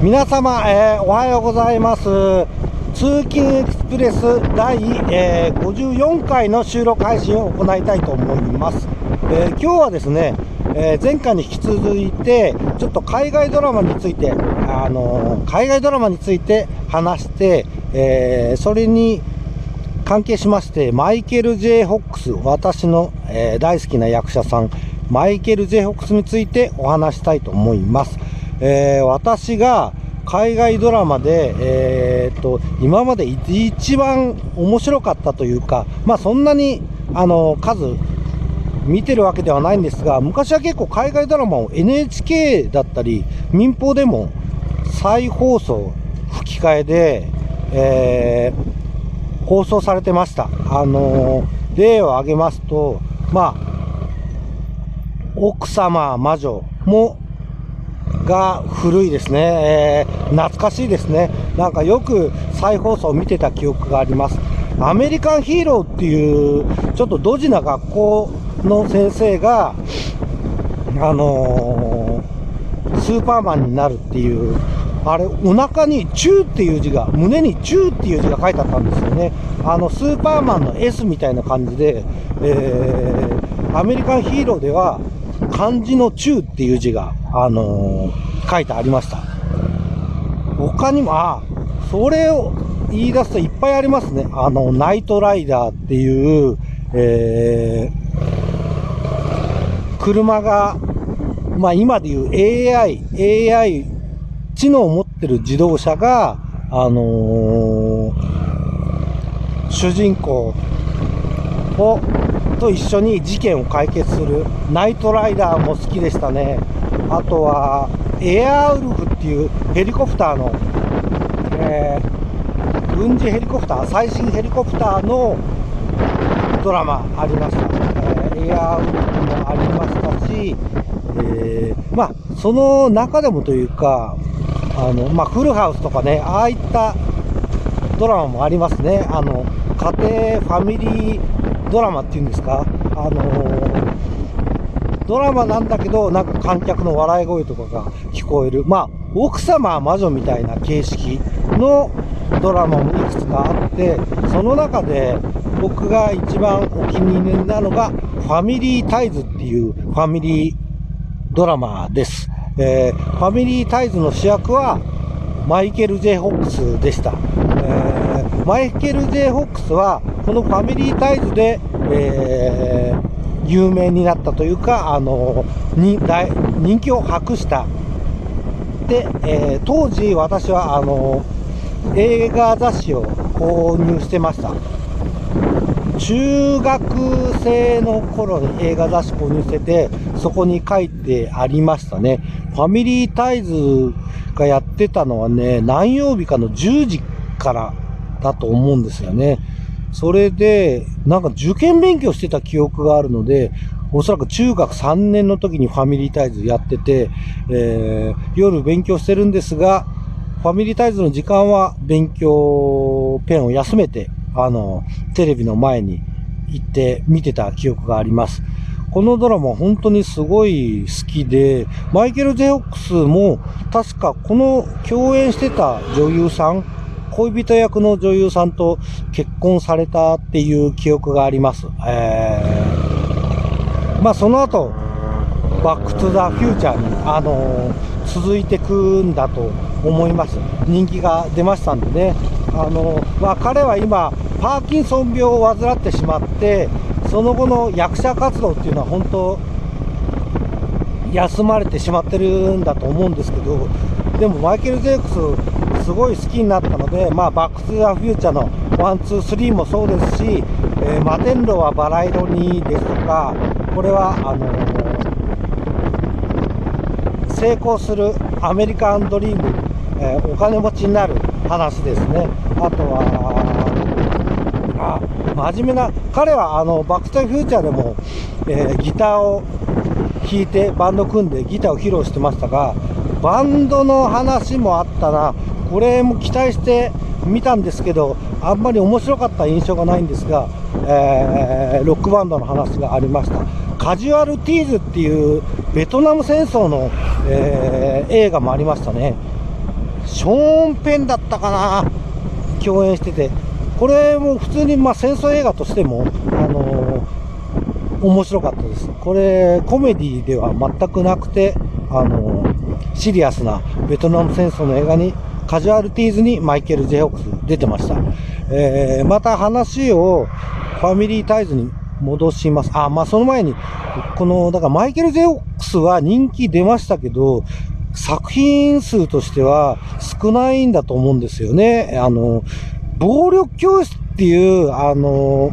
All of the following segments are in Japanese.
皆様、えー、おはようございます。通勤エクスプレス第、えー、54回の収録配信を行いたいと思います、えー、今日はですね、え前回に引き続いてちょっと海外ドラマについて、あの海外ドラマについて話して、えそれに関係しましてマイケル・ J・ ホックス私の、え大好きな役者さんマイケル・ J・ ホックスについてお話したいと思います。えー、私が海外ドラマで、えー、っと今まで一番面白かったというか、まあ、そんなにあの数見てるわけではないんですが昔は結構海外ドラマを NHK だったり民放でも再放送吹き替えで、えー、放送されてました。あの例を挙げますと、まあ、奥様魔女もが古いですね、えー、懐かしいですね。なんかよく再放送を見てた記憶があります。アメリカンヒーローっていう、ちょっとドジな学校の先生が、あのー、スーパーマンになるっていう、あれ、お腹にチューっていう字が、胸にチューっていう字が書いてあったんですよね。あの、スーパーマンの S みたいな感じで、えー、アメリカンヒーローでは、漢字の中っていう字が、あのー、書いてありました。他にも、あ、それを言い出すといっぱいありますね。あの、ナイトライダーっていう、えー、車が、まあ今でいう AI、AI、知能を持ってる自動車が、あのー、主人公をと一緒に事件を解決するナイトライダーも好きでしたね。あとはエアウルフっていうヘリコプターの、えー、軍事ヘリコプター最新ヘリコプターのドラマありました、えー、エアウルフもありましたし、えー、まあその中でもというかあの、まあ、フルハウスとかねああいったドラマもありますね。あの家庭ファミリードラマっていうんですか、あのー、ドラマなんだけど、なんか観客の笑い声とかが聞こえる、まあ、奥様は魔女みたいな形式のドラマもいくつかあって、その中で僕が一番お気に入りなのが、ファミリータイズっていうファミリードラマです。えー、ファミリータイズの主役はマイケル・ジェイ・ホックスでした。えー、マイケル・ジェイ・ホックスはこのファミリータイズで、えー、有名になったというか、あのに人気を博した。で、えー、当時私はあの映画雑誌を購入してました。中学生の頃に映画雑誌購入してて、そこに書いてありましたね。ファミリータイズがやってたのはね、何曜日かの10時からだと思うんですよね。それで、なんか受験勉強してた記憶があるので、おそらく中学3年の時にファミリータイズやってて、えー、夜勉強してるんですが、ファミリータイズの時間は勉強ペンを休めて、あの、テレビの前に行って見てた記憶があります。このドラマ本当にすごい好きで、マイケル・ジェオックスも確かこの共演してた女優さん、恋人役の女優さんと結婚されたっていう記憶があります。えー、まあその後、バックトゥザフューチャーに、あのー、続いてくんだと思います。人気が出ましたんでね。あのー、まあ彼は今、パーキンソン病を患ってしまって、その後の役者活動っていうのは本当、休まれてしまってるんだと思うんですけど、でもマイケル・ J・フォックスすごい好きになったので、まあ、バック・トゥ・ザ・フューチャーのワン、ツー、スリーもそうですし、えー、摩天楼はバラ色にですとか、これはあのー、成功するアメリカンドリーム、えー、お金持ちになる話ですね。あとは、あ真面目な、彼はあのバック・トゥ・フューチャーでも、えギターを弾いてバンド組んでギターを披露してましたが、バンドの話もあったな、これも期待して見たんですけど、あんまり面白かった印象がないんですが、えー、ロックバンドの話がありました。カジュアルティーズっていうベトナム戦争の、えー、映画もありましたね。ショーン・ペンだったかな？共演してて、これも普通にまあ戦争映画としても、あのー、面白かったです。これ、コメディでは全くなくて、あのー、シリアスなベトナム戦争の映画に、カジュアルティーズにマイケル・ジェホックス出てました。えー、また話をファミリータイズに戻します。あ、まあその前に、この、だからマイケル・ジェホックスは人気出ましたけど、作品数としては少ないんだと思うんですよね。あの、暴力教室っていう、あの、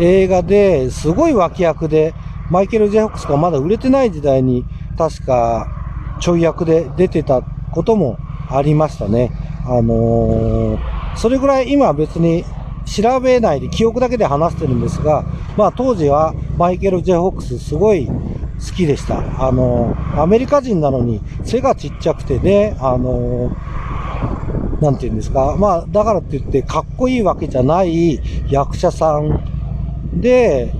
映画ですごい脇役で、マイケル・ジェホックスがまだ売れてない時代に、確かちょい役で出てたこともありましたね。あのー、それぐらい今別に調べないで記憶だけで話してるんですが、まあ当時はマイケル・ジェホックスすごい好きでした。あの、アメリカ人なのに背がちっちゃくてね、あの、なんて言うんですか。まあ、だからって言ってかっこいいわけじゃない役者さんで、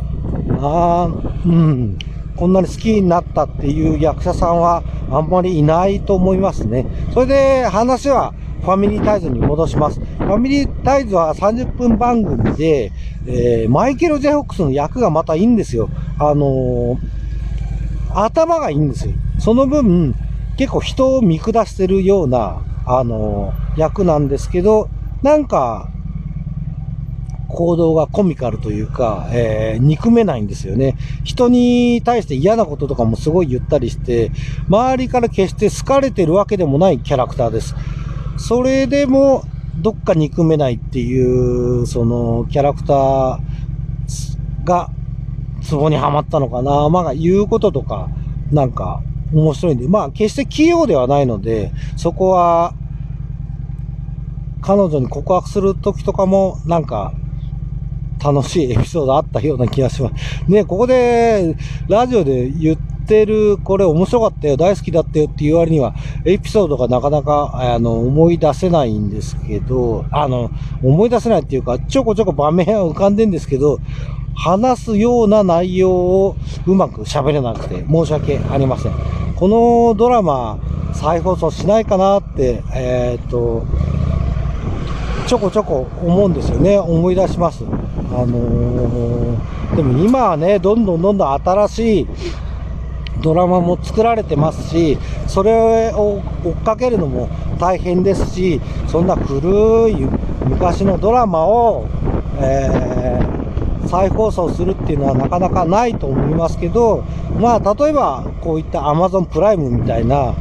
あうん、こんなに好きになったっていう役者さんはあんまりいないと思いますね。それで話はファミリータイズに戻します。ファミリータイズは30分番組で、えー、マイケル・ジェホックスの役がまたいいんですよ。あのー、頭がいいんですよ。その分、結構人を見下してるような、あのー、役なんですけど、なんか、行動がコミカルというか、えー、憎めないんですよね。人に対して嫌なこととかもすごい言ったりして、周りから決して好かれてるわけでもないキャラクターです。それでも、どっか憎めないっていう、その、キャラクターが、ツボにはまったのかな。まあ、言うこととか、なんか、面白いんで、まあ、決して器用ではないので、そこは、彼女に告白するときとかも、なんか、楽しいエピソードあったような気がします。ね、ここで、ラジオで言ってる、これ面白かったよ、大好きだったよっていう割には、エピソードがなかなか、あの、思い出せないんですけど、あの、思い出せないっていうか、ちょこちょこ場面は浮かんでんですけど、話すような内容をうまく喋れなくて申し訳ありません。このドラマ、再放送しないかなって、えー、っと、ちょこちょこ思うんですよね。思い出します。あのー、でも今はね、どんどんどんどん新しいドラマも作られてますし、それを追っかけるのも大変ですし、そんな古い昔のドラマを、えー、再放送するっていうのはなかなかないと思いますけど、まあ、例えばこういった Amazon プライムみたいな、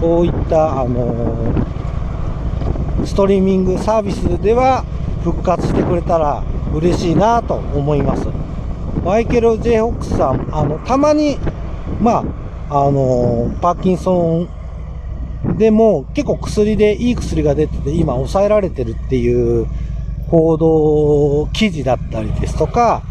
こういった、あのー、ストリーミングサービスでは復活してくれたら嬉しいなと思います。マイケル・ジェイ・ホックスさん、あの、たまにまあ、あの、パーキンソンでも結構薬でいい薬が出てて今抑えられてるっていう報道記事だったりですとか、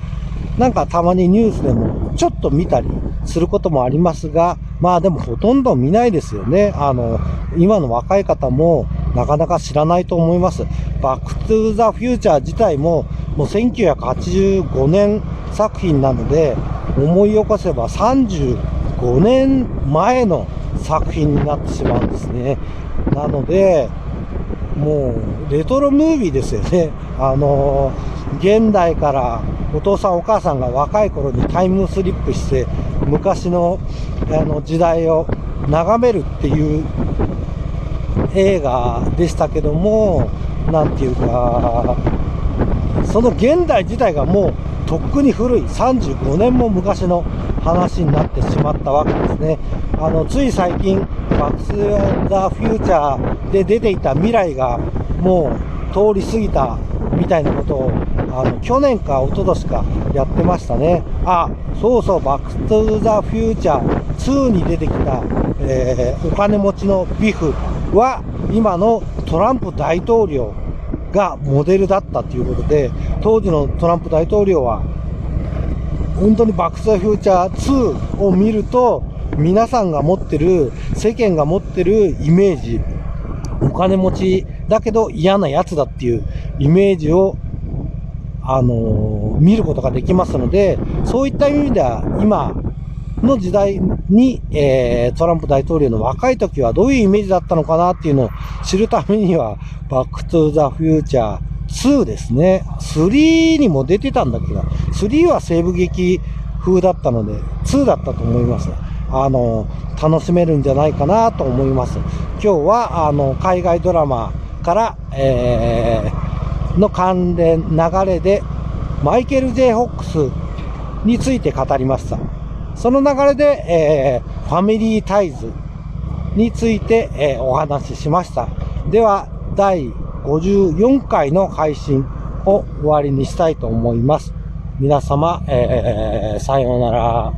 なんかたまにニュースでもちょっと見たりすることもありますが、まあでもほとんど見ないですよね。あの、今の若い方もなかなか知らないと思います。バックトゥーザフューチャー自体ももう1985年作品なので、思い起こせば35年前の作品になってしまうんですね。なので、もうレトロムービーですよね。あの現代からお父さんお母さんが若い頃にタイムスリップして昔のあの時代を眺めるっていう映画でしたけども、なんていうか、その現代自体がもうとっくに古い35年も昔の話になってしまったわけですね。あの、つい最近、バックス・ザ・フューチャーで出ていた未来がもう通り過ぎたみたいなことを、あの、去年か一昨年かやってましたね。あ、そうそう、バックス・ザ・フューチャー2に出てきた、えー、お金持ちのビフは、今のトランプ大統領がモデルだったということで、当時のトランプ大統領は、本当にバックス・フューチャー2を見ると、皆さんが持ってる、世間が持ってるイメージ、お金持ちだけど嫌なやつだっていうイメージを、あのー、見ることができますので、そういった意味では今、の時代に、えー、トランプ大統領の若い時はどういうイメージだったのかなっていうのを知るためには、バックトゥーザフューチャー2ですね。3にも出てたんだけど、3は西部劇風だったので、2だったと思います。あの、楽しめるんじゃないかなと思います。今日は、あの、海外ドラマから、えー、の関連流れで、マイケル・ J・ ホックスについて語りました。その流れで、えー、ファミリータイズについて、えー、お話ししました。では、第54回の配信を終わりにしたいと思います。皆様、えー、さようなら。